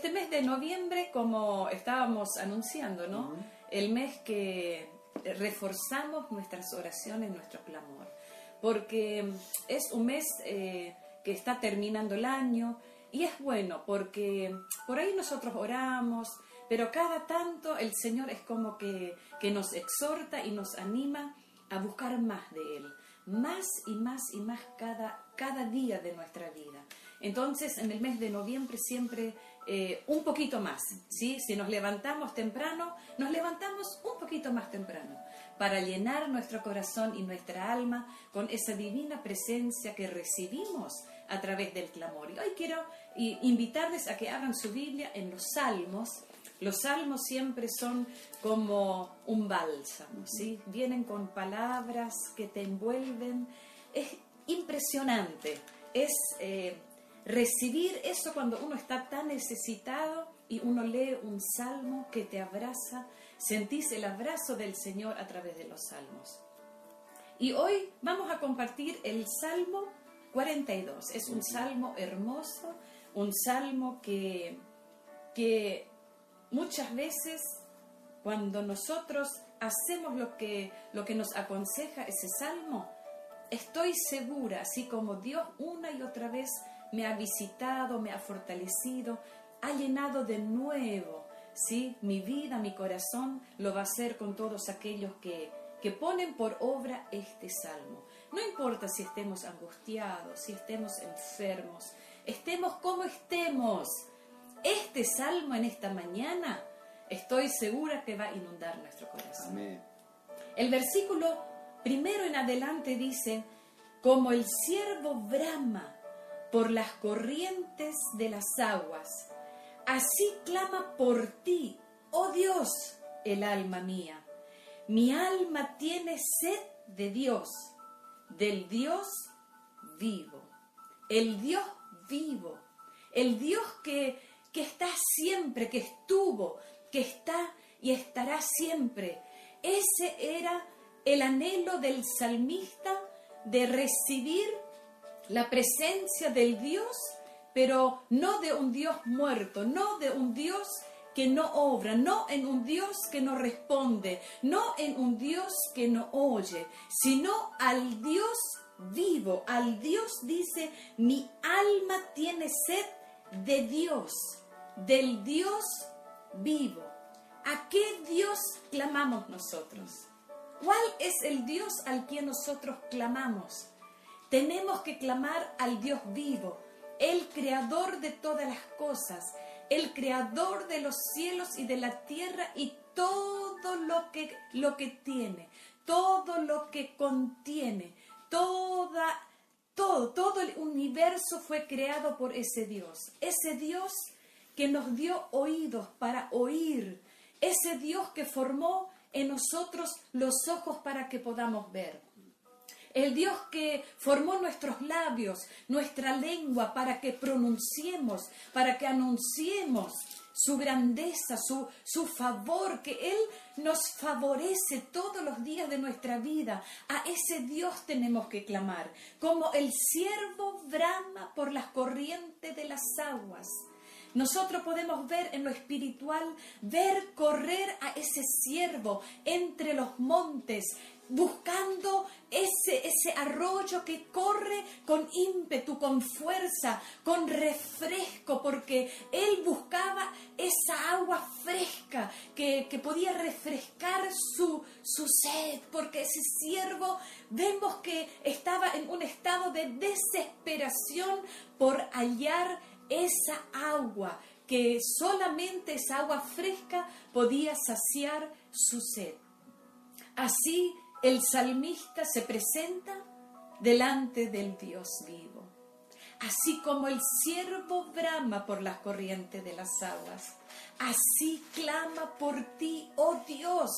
este mes de noviembre, como estábamos anunciando, ¿no? El mes que reforzamos nuestras oraciones, nuestro clamor. Porque es un mes eh, que está terminando el año y es bueno porque por ahí nosotros oramos, pero cada tanto el Señor es como que, que nos exhorta y nos anima a buscar más de Él, más y más y más cada, cada día de nuestra vida. Entonces, en el mes de noviembre siempre eh, un poquito más, ¿sí? Si nos levantamos temprano, nos levantamos un poquito más temprano para llenar nuestro corazón y nuestra alma con esa divina presencia que recibimos a través del clamor. Y hoy quiero invitarles a que hagan su Biblia en los salmos. Los salmos siempre son como un bálsamo, ¿sí? Vienen con palabras que te envuelven. Es impresionante. Es... Eh, recibir eso cuando uno está tan necesitado y uno lee un salmo que te abraza, sentís el abrazo del Señor a través de los salmos. Y hoy vamos a compartir el Salmo 42. Es un salmo hermoso, un salmo que, que muchas veces cuando nosotros hacemos lo que, lo que nos aconseja ese salmo, estoy segura, así como Dios una y otra vez me ha visitado, me ha fortalecido, ha llenado de nuevo, ¿sí? Mi vida, mi corazón lo va a hacer con todos aquellos que, que ponen por obra este salmo. No importa si estemos angustiados, si estemos enfermos, estemos como estemos. Este salmo en esta mañana estoy segura que va a inundar nuestro corazón. El versículo primero en adelante dice, como el siervo brama por las corrientes de las aguas. Así clama por ti, oh Dios, el alma mía. Mi alma tiene sed de Dios, del Dios vivo. El Dios vivo, el Dios que, que está siempre, que estuvo, que está y estará siempre. Ese era el anhelo del salmista de recibir la presencia del Dios, pero no de un Dios muerto, no de un Dios que no obra, no en un Dios que no responde, no en un Dios que no oye, sino al Dios vivo, al Dios dice, mi alma tiene sed de Dios, del Dios vivo. ¿A qué Dios clamamos nosotros? ¿Cuál es el Dios al que nosotros clamamos? Tenemos que clamar al Dios vivo, el creador de todas las cosas, el creador de los cielos y de la tierra y todo lo que, lo que tiene, todo lo que contiene, toda, todo, todo el universo fue creado por ese Dios. Ese Dios que nos dio oídos para oír, ese Dios que formó en nosotros los ojos para que podamos ver el Dios que formó nuestros labios, nuestra lengua, para que pronunciemos, para que anunciemos su grandeza, su, su favor, que Él nos favorece todos los días de nuestra vida. A ese Dios tenemos que clamar, como el siervo brama por las corrientes de las aguas. Nosotros podemos ver en lo espiritual, ver correr a ese siervo entre los montes, buscando ese, ese arroyo que corre con ímpetu, con fuerza, con refresco, porque él buscaba esa agua fresca que, podía refrescar su, su sed, porque ese siervo vemos que estaba en un estado de desesperación por hallar esa agua, que solamente esa agua fresca podía saciar su sed. Así el salmista se presenta delante del Dios vivo, así como el siervo brama por las corrientes de las aguas, así clama por ti, oh Dios,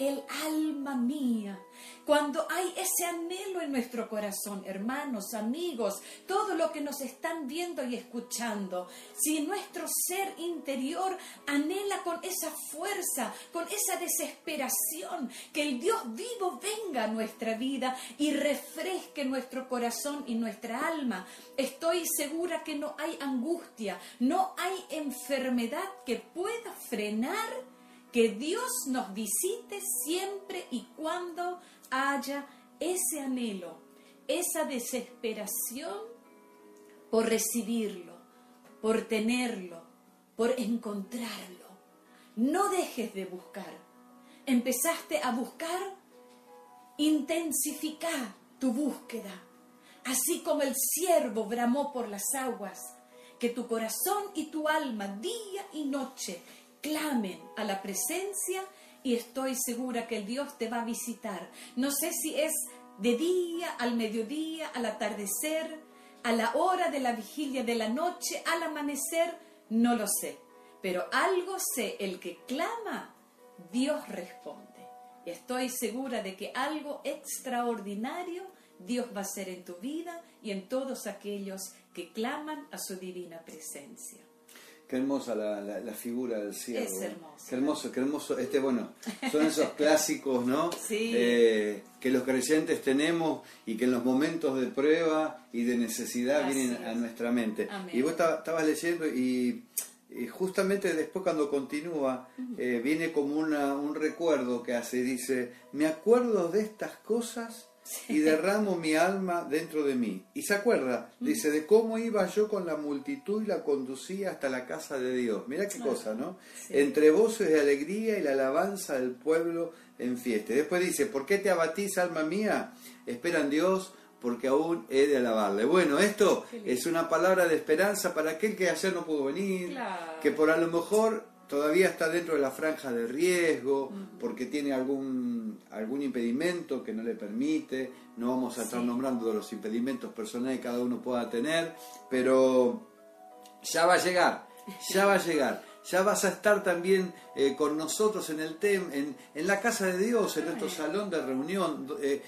el alma mía. Cuando hay ese anhelo en nuestro corazón, hermanos, amigos, todo lo que nos están viendo y escuchando, si nuestro ser interior anhela con esa fuerza, con esa desesperación, que el Dios vivo venga a nuestra vida y refresque nuestro corazón y nuestra alma, estoy segura que no hay angustia, no hay enfermedad que pueda frenar que Dios nos visite siempre y cuando haya ese anhelo, esa desesperación por recibirlo, por tenerlo, por encontrarlo. No dejes de buscar. Empezaste a buscar, intensifica tu búsqueda, así como el ciervo bramó por las aguas, que tu corazón y tu alma día y noche clamen a la presencia y estoy segura que el Dios te va a visitar. No sé si es de día, al mediodía, al atardecer, a la hora de la vigilia de la noche, al amanecer, no lo sé. Pero algo sé, el que clama, Dios responde. Estoy segura de que algo extraordinario Dios va a hacer en tu vida y en todos aquellos que claman a su divina presencia. Qué hermosa la, la, figura del cielo. Es hermoso. Qué hermoso, qué hermoso. Este, bueno, son esos clásicos, ¿no? Sí. Eh, que los creyentes tenemos y que en los momentos de prueba y de necesidad vienen a nuestra mente. Y vos estabas leyendo y, justamente después cuando continúa, eh, viene como una, un recuerdo que hace, dice, me acuerdo de estas cosas y derramo mi alma dentro de mí. Y se acuerda, dice, de cómo iba yo con la multitud y la conducía hasta la casa de Dios. Mira qué cosa, ¿no? Entre voces de alegría y la alabanza del pueblo en fiesta. Después dice, ¿por qué te abatís, alma mía? Espera en Dios, porque aún he de alabarle. Bueno, esto es una palabra de esperanza para aquel que ayer no pudo venir, que por a lo mejor todavía está dentro de la franja de riesgo, porque tiene algún, algún impedimento que no le permite, no vamos a estar nombrando los impedimentos personales que cada uno pueda tener, pero ya va a llegar, ya va a llegar. Ya vas a estar también eh, con nosotros en el tem, en, en, la casa de Dios, en nuestro salón de reunión, eh,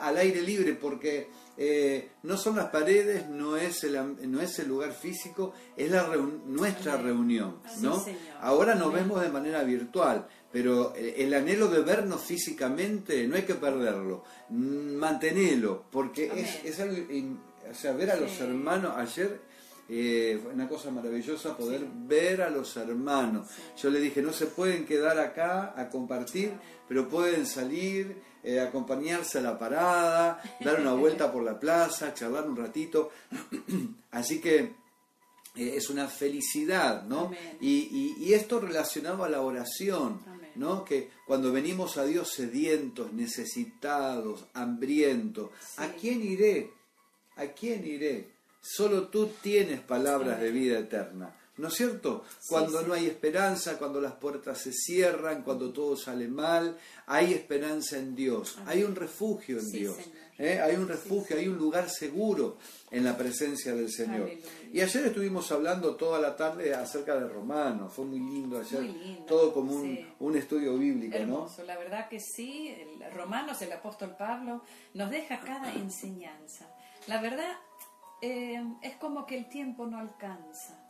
al aire libre, porque eh, no son las paredes, no es el, no es el lugar físico, es la nuestra reunión. ¿no? Ahora nos vemos de manera virtual, pero el, anhelo de vernos físicamente no hay que perderlo, mm, mantenerlo, porque es, es, algo, o sea, ver a los hermanos ayer eh, una cosa maravillosa poder ver a los hermanos. Yo le dije, no se pueden quedar acá a compartir, pero pueden salir, eh, acompañarse a la parada, dar una vuelta por la plaza, charlar un ratito. Así que eh, es una felicidad, ¿no? Y, esto relacionado a la oración, ¿no? Que cuando venimos a Dios sedientos, necesitados, hambrientos, ¿a quién iré? ¿A quién iré? Solo tú tienes palabras de vida eterna. ¿No es cierto? Cuando no hay esperanza, cuando las puertas se cierran, cuando todo sale mal, hay esperanza en Dios, hay un refugio en Dios, ¿eh? hay un refugio, hay un lugar seguro en la presencia del Señor. Y ayer estuvimos hablando toda la tarde acerca de Romanos, fue muy lindo ayer, todo como un, estudio bíblico, Hermoso, la verdad que sí, el Romanos, el apóstol Pablo, nos deja cada enseñanza. La verdad, eh, es como que el tiempo no alcanza.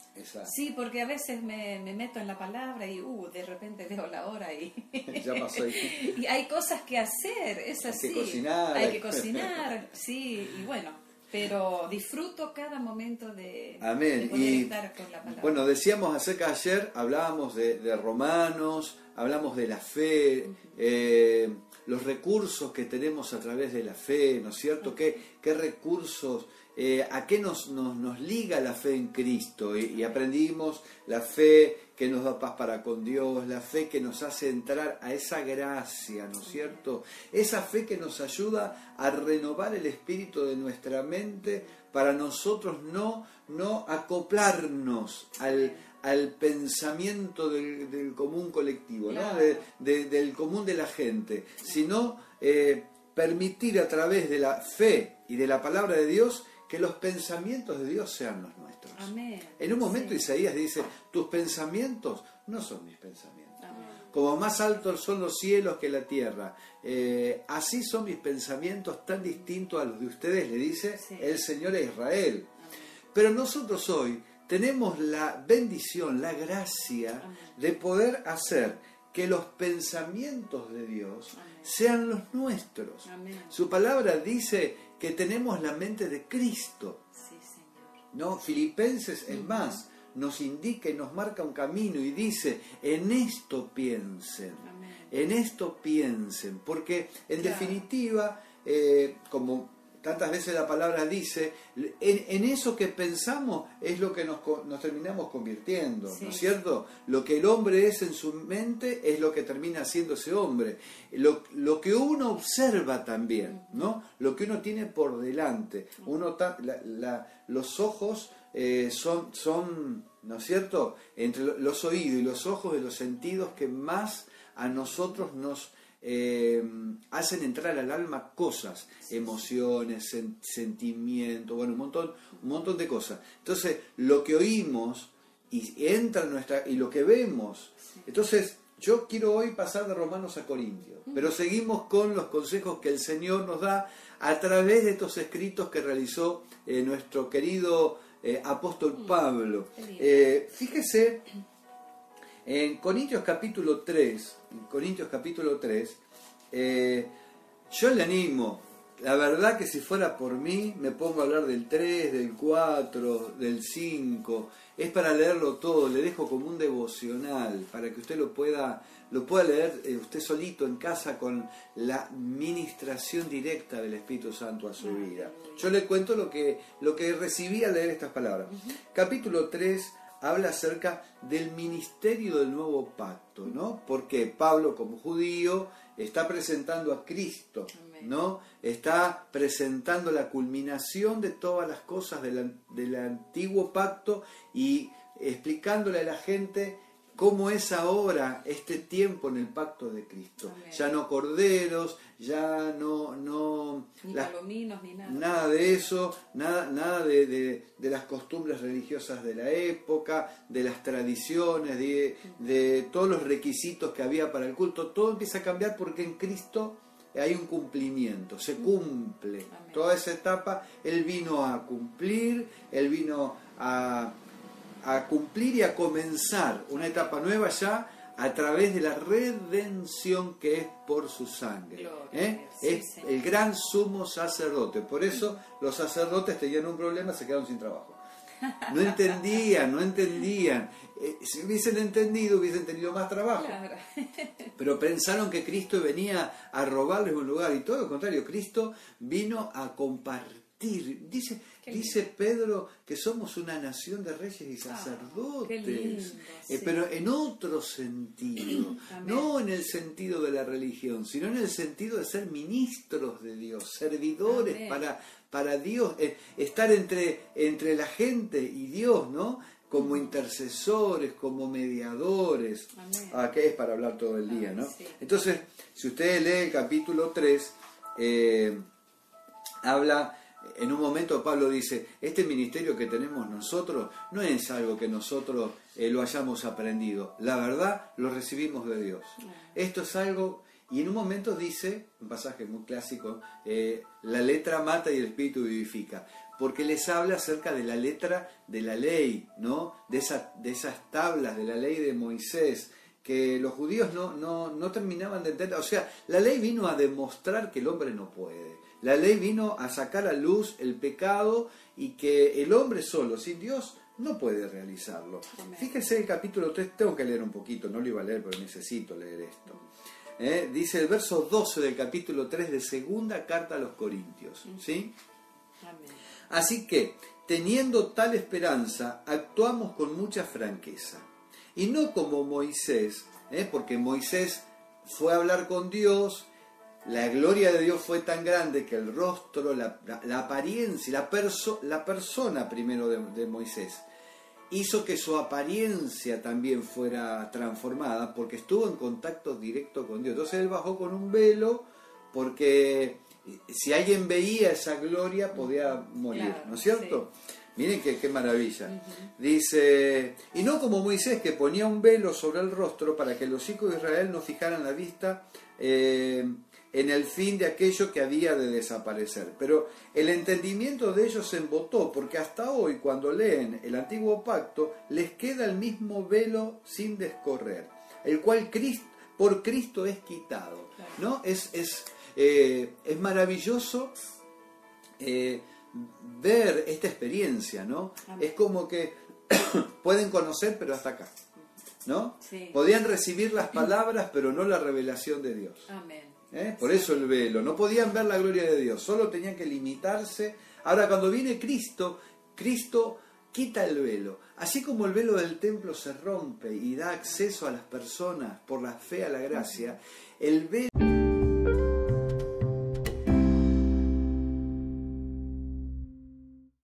Sí, porque a veces me, meto en la palabra y uh, de repente veo la hora y, y hay cosas que hacer, es así. Hay que cocinar. Hay que cocinar, sí, y bueno, pero disfruto cada momento de, Amén. y, estar con la palabra. Bueno, decíamos acerca de ayer, hablábamos de, romanos, hablamos de la fe, eh, los recursos que tenemos a través de la fe, ¿no es cierto? ¿Qué, qué recursos eh, a qué nos, nos, liga la fe en Cristo. Y, aprendimos la fe que nos da paz para con Dios, la fe que nos hace entrar a esa gracia, ¿no es cierto? Esa fe que nos ayuda a renovar el espíritu de nuestra mente para nosotros no, no acoplarnos al, al pensamiento del, común colectivo, ¿no? del común de la gente, sino eh, permitir a través de la fe y de la palabra de Dios que los pensamientos de Dios sean los nuestros. En un momento Isaías dice, tus pensamientos no son mis pensamientos. como más altos son los cielos que la tierra. Eh, así son mis pensamientos tan distintos a los de ustedes, le dice el Señor a Israel. Pero nosotros hoy tenemos la bendición, la gracia de poder hacer que los pensamientos de Dios sean los nuestros. Su palabra dice que tenemos la mente de Cristo. ¿no? Filipenses es más, nos indica y nos marca un camino y dice, en esto piensen, en esto piensen, porque en definitiva, eh, como tantas veces la palabra dice, en, eso que pensamos es lo que nos, terminamos convirtiendo, ¿no es cierto? Lo que el hombre es en su mente es lo que termina siendo ese hombre. Lo, lo que uno observa también, ¿no? Lo que uno tiene por delante. Uno los ojos eh, son, son, ¿no es cierto?, entre los oídos y los ojos de los sentidos que más a nosotros nos eh, hacen entrar al alma cosas, emociones, sentimientos, bueno, un montón, un montón de cosas. Entonces, lo que oímos y entra en nuestra y lo que vemos. Entonces, yo quiero hoy pasar de Romanos a Corintios, pero seguimos con los consejos que el Señor nos da a través de estos escritos que realizó eh, nuestro querido eh, apóstol mm. Pablo. Eh, fíjese, en Corintios capítulo 3, en Corintios capítulo 3, eh, yo le animo, la verdad que si fuera por mí, me pongo a hablar del 3, del 4, del 5, es para leerlo todo, le dejo como un devocional, para que usted lo pueda lo pueda leer eh, usted solito en casa con la ministración directa del Espíritu Santo a su vida. Yo le cuento lo que, lo que recibí al leer estas palabras. Capítulo 3 habla acerca del ministerio del nuevo pacto, ¿no? Porque Pablo como judío está presentando a Cristo, ¿no? Está presentando la culminación de todas las cosas del antiguo pacto y explicándole a la gente cómo es ahora este tiempo en el pacto de Cristo. Ya no corderos, ya no... no ni palominos, ni nada. Nada de eso, nada, nada de, las costumbres religiosas de la época, de las tradiciones, de, todos los requisitos que había para el culto. Todo empieza a cambiar porque en Cristo hay un cumplimiento, se cumple. Toda esa etapa, Él vino a cumplir, Él vino a a cumplir y a comenzar una etapa nueva ya a través de la redención que es por su sangre. ¿eh? es el gran sumo sacerdote. Por eso los sacerdotes tenían un problema, se quedaron sin trabajo. No entendían, no entendían. Eh, si hubiesen entendido, hubiesen tenido más trabajo. Pero pensaron que Cristo venía a robarles un lugar y todo lo contrario, Cristo vino a compartir Dice, dice Pedro que somos una nación de reyes y ah, sacerdotes, eh, pero en otro sentido, no en el sentido de la religión, sino en el sentido de ser ministros de Dios, servidores para, para Dios, eh, estar entre, entre la gente y Dios, ¿no? como intercesores, como mediadores. Ah, que es para hablar todo el día, ¿no? Entonces, si ustedes leen el capítulo 3, eh, habla en un momento Pablo dice, este ministerio que tenemos nosotros no es algo que nosotros eh, lo hayamos aprendido, la verdad lo recibimos de Dios. Esto es algo, y en un momento dice, un pasaje muy clásico, eh, la letra mata y el espíritu vivifica, porque les habla acerca de la letra de la ley, ¿no? de, de esas tablas de la ley de Moisés, que los judíos no, no, no terminaban de entender. O sea, la ley vino a demostrar que el hombre no puede la ley vino a sacar a luz el pecado y que el hombre solo, sin Dios, no puede realizarlo. Fíjese el capítulo 3, tengo que leer un poquito, no lo iba a leer, pero necesito leer esto. ¿Eh? Dice el verso 12 del capítulo 3 de segunda carta a los Corintios. ¿sí? Así que, teniendo tal esperanza, actuamos con mucha franqueza. Y no como Moisés, ¿eh? porque Moisés fue a hablar con Dios, la gloria de Dios fue tan grande que el rostro, la, apariencia, la, la, persona primero de, Moisés, hizo que su apariencia también fuera transformada porque estuvo en contacto directo con Dios. Entonces él bajó con un velo porque si alguien veía esa gloria podía morir, ¿no es cierto? Miren qué, qué maravilla. Dice, y no como Moisés que ponía un velo sobre el rostro para que los hijos de Israel no fijaran la vista eh, en el fin de aquello que había de desaparecer. Pero el entendimiento de ellos se embotó, porque hasta hoy cuando leen el antiguo pacto les queda el mismo velo sin descorrer, el cual por Cristo es quitado. ¿no? Es, es, eh, es maravilloso. Eh, ver esta experiencia, ¿no? Es como que pueden conocer, pero hasta acá, ¿no? Podían recibir las palabras, pero no la revelación de Dios. ¿Eh? Por eso el velo, no podían ver la gloria de Dios, solo tenían que limitarse. Ahora, cuando viene Cristo, Cristo quita el velo. Así como el velo del templo se rompe y da acceso a las personas por la fe a la gracia, el velo...